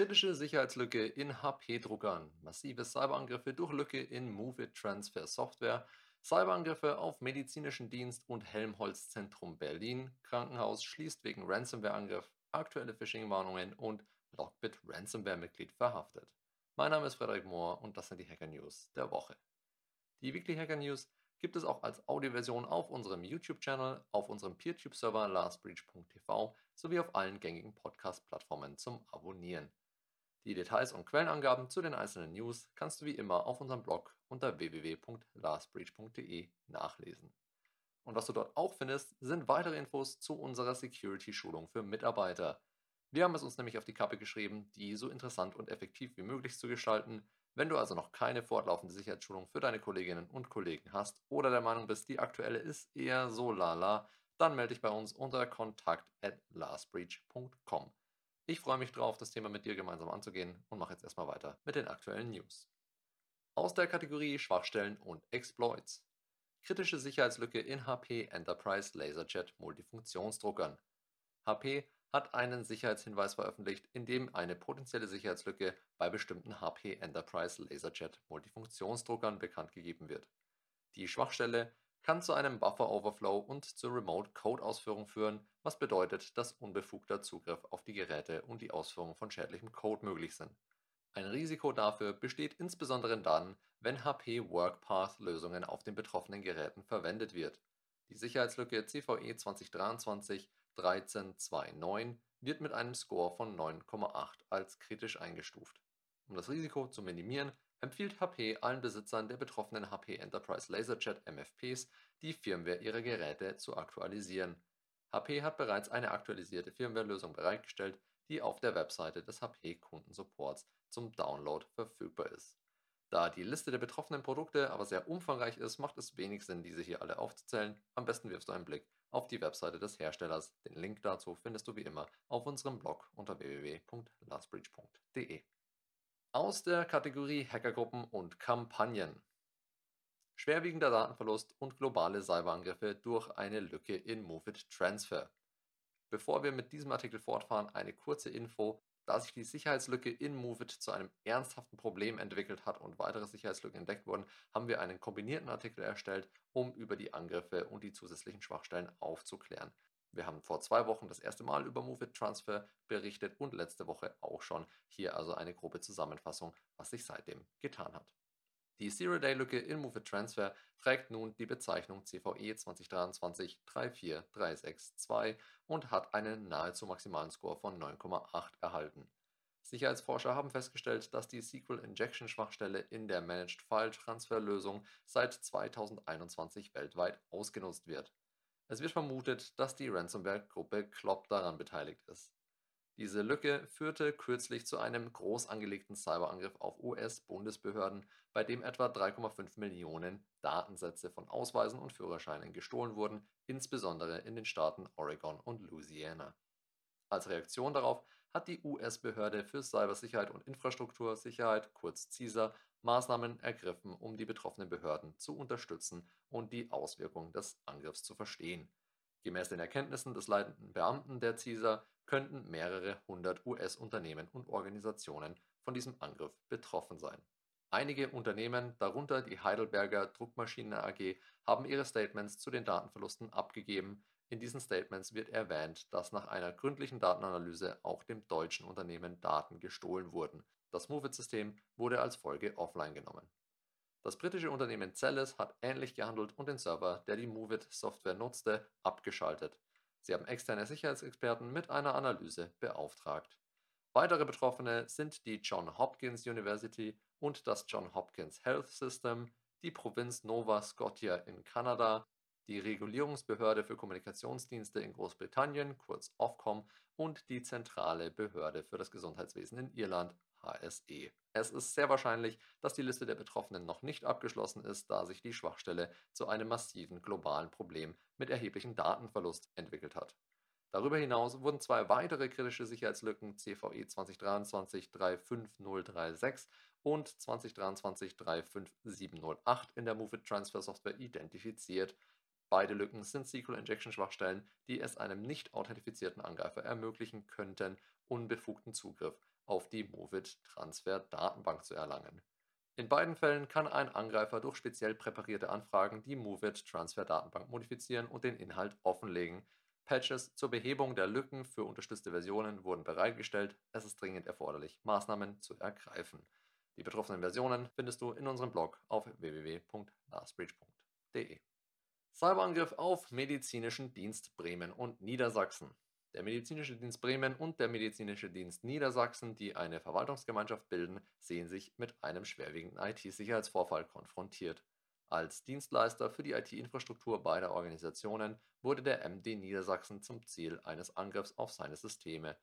Kritische Sicherheitslücke in HP-Druckern, massive Cyberangriffe durch Lücke in Movit Transfer Software, Cyberangriffe auf medizinischen Dienst und Helmholtz Zentrum Berlin, Krankenhaus schließt wegen Ransomware-Angriff, aktuelle Phishing-Warnungen und Lockbit Ransomware-Mitglied verhaftet. Mein Name ist Frederik Mohr und das sind die Hacker News der Woche. Die Weekly Hacker News gibt es auch als Audioversion auf unserem YouTube-Channel, auf unserem PeerTube-Server lastbreach.tv sowie auf allen gängigen Podcast-Plattformen zum Abonnieren. Die Details und Quellenangaben zu den einzelnen News kannst du wie immer auf unserem Blog unter www.lastbreach.de nachlesen. Und was du dort auch findest, sind weitere Infos zu unserer Security-Schulung für Mitarbeiter. Wir haben es uns nämlich auf die Kappe geschrieben, die so interessant und effektiv wie möglich zu gestalten. Wenn du also noch keine fortlaufende Sicherheitsschulung für deine Kolleginnen und Kollegen hast oder der Meinung bist, die aktuelle ist eher so lala, dann melde dich bei uns unter kontakt at lastbreach.com. Ich freue mich drauf, das Thema mit dir gemeinsam anzugehen und mache jetzt erstmal weiter mit den aktuellen News. Aus der Kategorie Schwachstellen und Exploits. Kritische Sicherheitslücke in HP Enterprise LaserJet Multifunktionsdruckern. HP hat einen Sicherheitshinweis veröffentlicht, in dem eine potenzielle Sicherheitslücke bei bestimmten HP Enterprise LaserJet Multifunktionsdruckern bekannt gegeben wird. Die Schwachstelle kann zu einem Buffer-Overflow und zur Remote-Code-Ausführung führen, was bedeutet, dass unbefugter Zugriff auf die Geräte und die Ausführung von schädlichem Code möglich sind. Ein Risiko dafür besteht insbesondere dann, wenn HP WorkPath-Lösungen auf den betroffenen Geräten verwendet wird. Die Sicherheitslücke CVE 2023-1329 wird mit einem Score von 9,8 als kritisch eingestuft. Um das Risiko zu minimieren, empfiehlt HP allen Besitzern der betroffenen HP Enterprise LaserJet MFPs, die Firmware ihrer Geräte zu aktualisieren. HP hat bereits eine aktualisierte Firmware-Lösung bereitgestellt, die auf der Webseite des HP-Kundensupports zum Download verfügbar ist. Da die Liste der betroffenen Produkte aber sehr umfangreich ist, macht es wenig Sinn, diese hier alle aufzuzählen. Am besten wirfst du einen Blick auf die Webseite des Herstellers. Den Link dazu findest du wie immer auf unserem Blog unter www.lastbreach.de. Aus der Kategorie Hackergruppen und Kampagnen. Schwerwiegender Datenverlust und globale Cyberangriffe durch eine Lücke in Movit Transfer. Bevor wir mit diesem Artikel fortfahren, eine kurze Info. Da sich die Sicherheitslücke in Movit zu einem ernsthaften Problem entwickelt hat und weitere Sicherheitslücken entdeckt wurden, haben wir einen kombinierten Artikel erstellt, um über die Angriffe und die zusätzlichen Schwachstellen aufzuklären. Wir haben vor zwei Wochen das erste Mal über Movit Transfer berichtet und letzte Woche auch schon. Hier also eine grobe Zusammenfassung, was sich seitdem getan hat. Die Zero-Day-Lücke in Movit Transfer trägt nun die Bezeichnung CVE 2023-34362 und hat einen nahezu maximalen Score von 9,8 erhalten. Sicherheitsforscher haben festgestellt, dass die SQL-Injection-Schwachstelle in der Managed File Transfer-Lösung seit 2021 weltweit ausgenutzt wird. Es wird vermutet, dass die Ransomware-Gruppe Klopp daran beteiligt ist. Diese Lücke führte kürzlich zu einem groß angelegten Cyberangriff auf US-Bundesbehörden, bei dem etwa 3,5 Millionen Datensätze von Ausweisen und Führerscheinen gestohlen wurden, insbesondere in den Staaten Oregon und Louisiana. Als Reaktion darauf hat die US-Behörde für Cybersicherheit und Infrastruktursicherheit, kurz CISA, Maßnahmen ergriffen, um die betroffenen Behörden zu unterstützen und die Auswirkungen des Angriffs zu verstehen. Gemäß den Erkenntnissen des leitenden Beamten der CISA könnten mehrere hundert US-Unternehmen und Organisationen von diesem Angriff betroffen sein. Einige Unternehmen, darunter die Heidelberger Druckmaschinen AG, haben ihre Statements zu den Datenverlusten abgegeben, in diesen Statements wird erwähnt, dass nach einer gründlichen Datenanalyse auch dem deutschen Unternehmen Daten gestohlen wurden. Das Movit-System wurde als Folge offline genommen. Das britische Unternehmen Celis hat ähnlich gehandelt und den Server, der die Movit-Software nutzte, abgeschaltet. Sie haben externe Sicherheitsexperten mit einer Analyse beauftragt. Weitere Betroffene sind die John Hopkins University und das John Hopkins Health System, die Provinz Nova Scotia in Kanada, die Regulierungsbehörde für Kommunikationsdienste in Großbritannien, kurz Ofcom, und die Zentrale Behörde für das Gesundheitswesen in Irland, HSE. Es ist sehr wahrscheinlich, dass die Liste der Betroffenen noch nicht abgeschlossen ist, da sich die Schwachstelle zu einem massiven globalen Problem mit erheblichem Datenverlust entwickelt hat. Darüber hinaus wurden zwei weitere kritische Sicherheitslücken CVE 2023-35036 und 2023-35708 in der Movit Transfer Software identifiziert Beide Lücken sind SQL-Injection-Schwachstellen, die es einem nicht authentifizierten Angreifer ermöglichen könnten, unbefugten Zugriff auf die Movit-Transfer-Datenbank zu erlangen. In beiden Fällen kann ein Angreifer durch speziell präparierte Anfragen die Movit-Transfer-Datenbank modifizieren und den Inhalt offenlegen. Patches zur Behebung der Lücken für unterstützte Versionen wurden bereitgestellt. Es ist dringend erforderlich, Maßnahmen zu ergreifen. Die betroffenen Versionen findest du in unserem Blog auf www.lastbreach.de. Cyberangriff auf medizinischen Dienst Bremen und Niedersachsen. Der Medizinische Dienst Bremen und der Medizinische Dienst Niedersachsen, die eine Verwaltungsgemeinschaft bilden, sehen sich mit einem schwerwiegenden IT-Sicherheitsvorfall konfrontiert. Als Dienstleister für die IT-Infrastruktur beider Organisationen wurde der MD Niedersachsen zum Ziel eines Angriffs auf seine Systeme.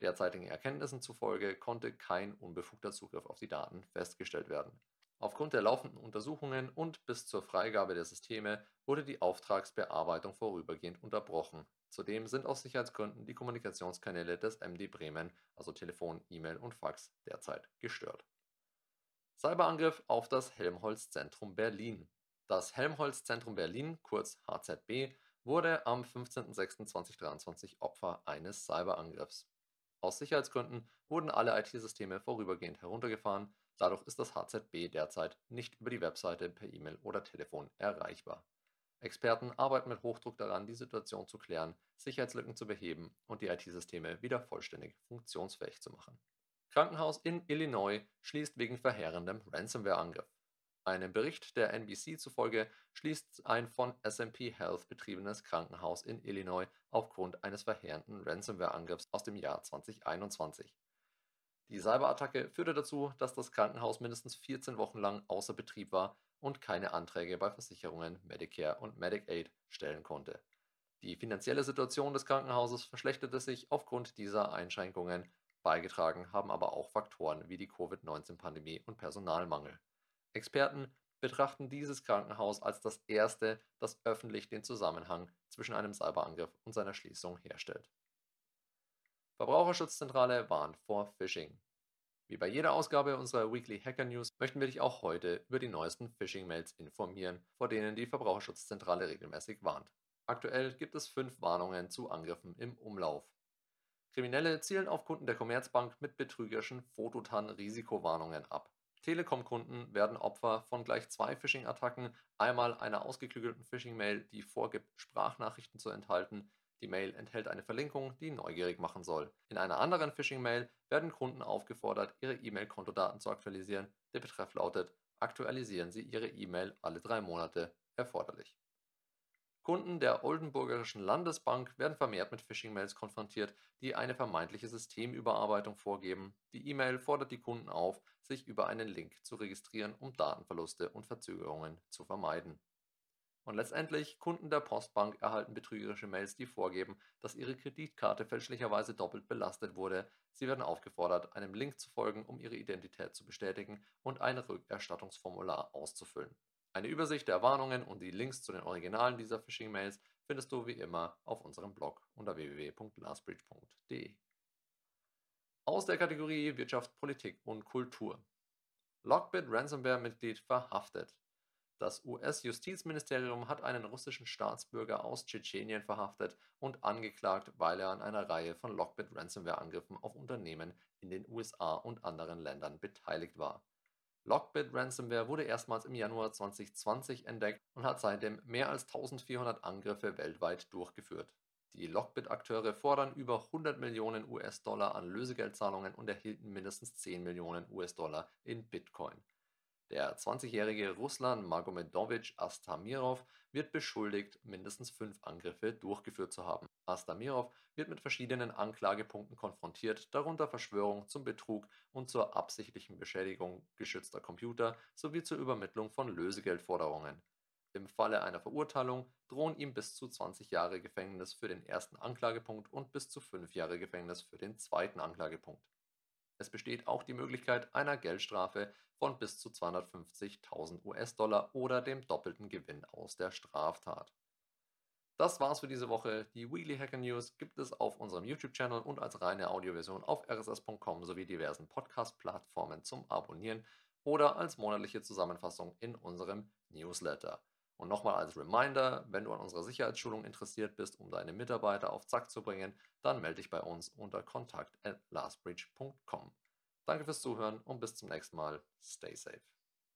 Derzeitigen Erkenntnissen zufolge konnte kein unbefugter Zugriff auf die Daten festgestellt werden. Aufgrund der laufenden Untersuchungen und bis zur Freigabe der Systeme wurde die Auftragsbearbeitung vorübergehend unterbrochen. Zudem sind aus Sicherheitsgründen die Kommunikationskanäle des MD Bremen, also Telefon, E-Mail und Fax, derzeit gestört. Cyberangriff auf das Helmholtz-Zentrum Berlin. Das Helmholtz-Zentrum Berlin, kurz HZB, wurde am 15.06.2023 Opfer eines Cyberangriffs. Aus Sicherheitsgründen wurden alle IT-Systeme vorübergehend heruntergefahren, dadurch ist das HZB derzeit nicht über die Webseite per E-Mail oder Telefon erreichbar. Experten arbeiten mit Hochdruck daran, die Situation zu klären, Sicherheitslücken zu beheben und die IT-Systeme wieder vollständig funktionsfähig zu machen. Krankenhaus in Illinois schließt wegen verheerendem Ransomware-Angriff. Einem Bericht der NBC zufolge schließt ein von SMP Health betriebenes Krankenhaus in Illinois aufgrund eines verheerenden Ransomware-Angriffs aus dem Jahr 2021. Die Cyberattacke führte dazu, dass das Krankenhaus mindestens 14 Wochen lang außer Betrieb war und keine Anträge bei Versicherungen Medicare und Medicaid stellen konnte. Die finanzielle Situation des Krankenhauses verschlechterte sich aufgrund dieser Einschränkungen, beigetragen haben aber auch Faktoren wie die Covid-19-Pandemie und Personalmangel. Experten betrachten dieses Krankenhaus als das erste, das öffentlich den Zusammenhang zwischen einem Cyberangriff und seiner Schließung herstellt. Verbraucherschutzzentrale warnt vor Phishing. Wie bei jeder Ausgabe unserer Weekly Hacker News möchten wir dich auch heute über die neuesten Phishing-Mails informieren, vor denen die Verbraucherschutzzentrale regelmäßig warnt. Aktuell gibt es fünf Warnungen zu Angriffen im Umlauf. Kriminelle zielen auf Kunden der Commerzbank mit betrügerischen Fototan-Risikowarnungen ab. Telekom-Kunden werden Opfer von gleich zwei Phishing-Attacken, einmal einer ausgeklügelten Phishing-Mail, die vorgibt, Sprachnachrichten zu enthalten, die Mail enthält eine Verlinkung, die neugierig machen soll. In einer anderen Phishing-Mail werden Kunden aufgefordert, ihre E-Mail-Kontodaten zu aktualisieren. Der Betreff lautet: Aktualisieren Sie Ihre E-Mail alle drei Monate erforderlich. Kunden der Oldenburgischen Landesbank werden vermehrt mit Phishing-Mails konfrontiert, die eine vermeintliche Systemüberarbeitung vorgeben. Die E-Mail fordert die Kunden auf, sich über einen Link zu registrieren, um Datenverluste und Verzögerungen zu vermeiden. Und letztendlich, Kunden der Postbank erhalten betrügerische Mails, die vorgeben, dass ihre Kreditkarte fälschlicherweise doppelt belastet wurde. Sie werden aufgefordert, einem Link zu folgen, um ihre Identität zu bestätigen und ein Rückerstattungsformular auszufüllen. Eine Übersicht der Warnungen und die Links zu den Originalen dieser Phishing-Mails findest du wie immer auf unserem Blog unter www.lastbridge.de. Aus der Kategorie Wirtschaft, Politik und Kultur. Lockbit Ransomware-Mitglied verhaftet. Das US-Justizministerium hat einen russischen Staatsbürger aus Tschetschenien verhaftet und angeklagt, weil er an einer Reihe von Lockbit-Ransomware-Angriffen auf Unternehmen in den USA und anderen Ländern beteiligt war. Lockbit Ransomware wurde erstmals im Januar 2020 entdeckt und hat seitdem mehr als 1400 Angriffe weltweit durchgeführt. Die Lockbit-Akteure fordern über 100 Millionen US-Dollar an Lösegeldzahlungen und erhielten mindestens 10 Millionen US-Dollar in Bitcoin. Der 20-jährige Ruslan Magomedowitsch Astamirov wird beschuldigt, mindestens fünf Angriffe durchgeführt zu haben. Astamirov wird mit verschiedenen Anklagepunkten konfrontiert, darunter Verschwörung zum Betrug und zur absichtlichen Beschädigung geschützter Computer sowie zur Übermittlung von Lösegeldforderungen. Im Falle einer Verurteilung drohen ihm bis zu 20 Jahre Gefängnis für den ersten Anklagepunkt und bis zu fünf Jahre Gefängnis für den zweiten Anklagepunkt. Es besteht auch die Möglichkeit einer Geldstrafe von bis zu 250.000 US-Dollar oder dem doppelten Gewinn aus der Straftat. Das war's für diese Woche. Die Weekly Hacker News gibt es auf unserem YouTube-Channel und als reine Audioversion auf rss.com sowie diversen Podcast-Plattformen zum Abonnieren oder als monatliche Zusammenfassung in unserem Newsletter. Und nochmal als Reminder, wenn du an unserer Sicherheitsschulung interessiert bist, um deine Mitarbeiter auf Zack zu bringen, dann melde dich bei uns unter kontakt@lastbridge.com. Danke fürs Zuhören und bis zum nächsten Mal. Stay safe.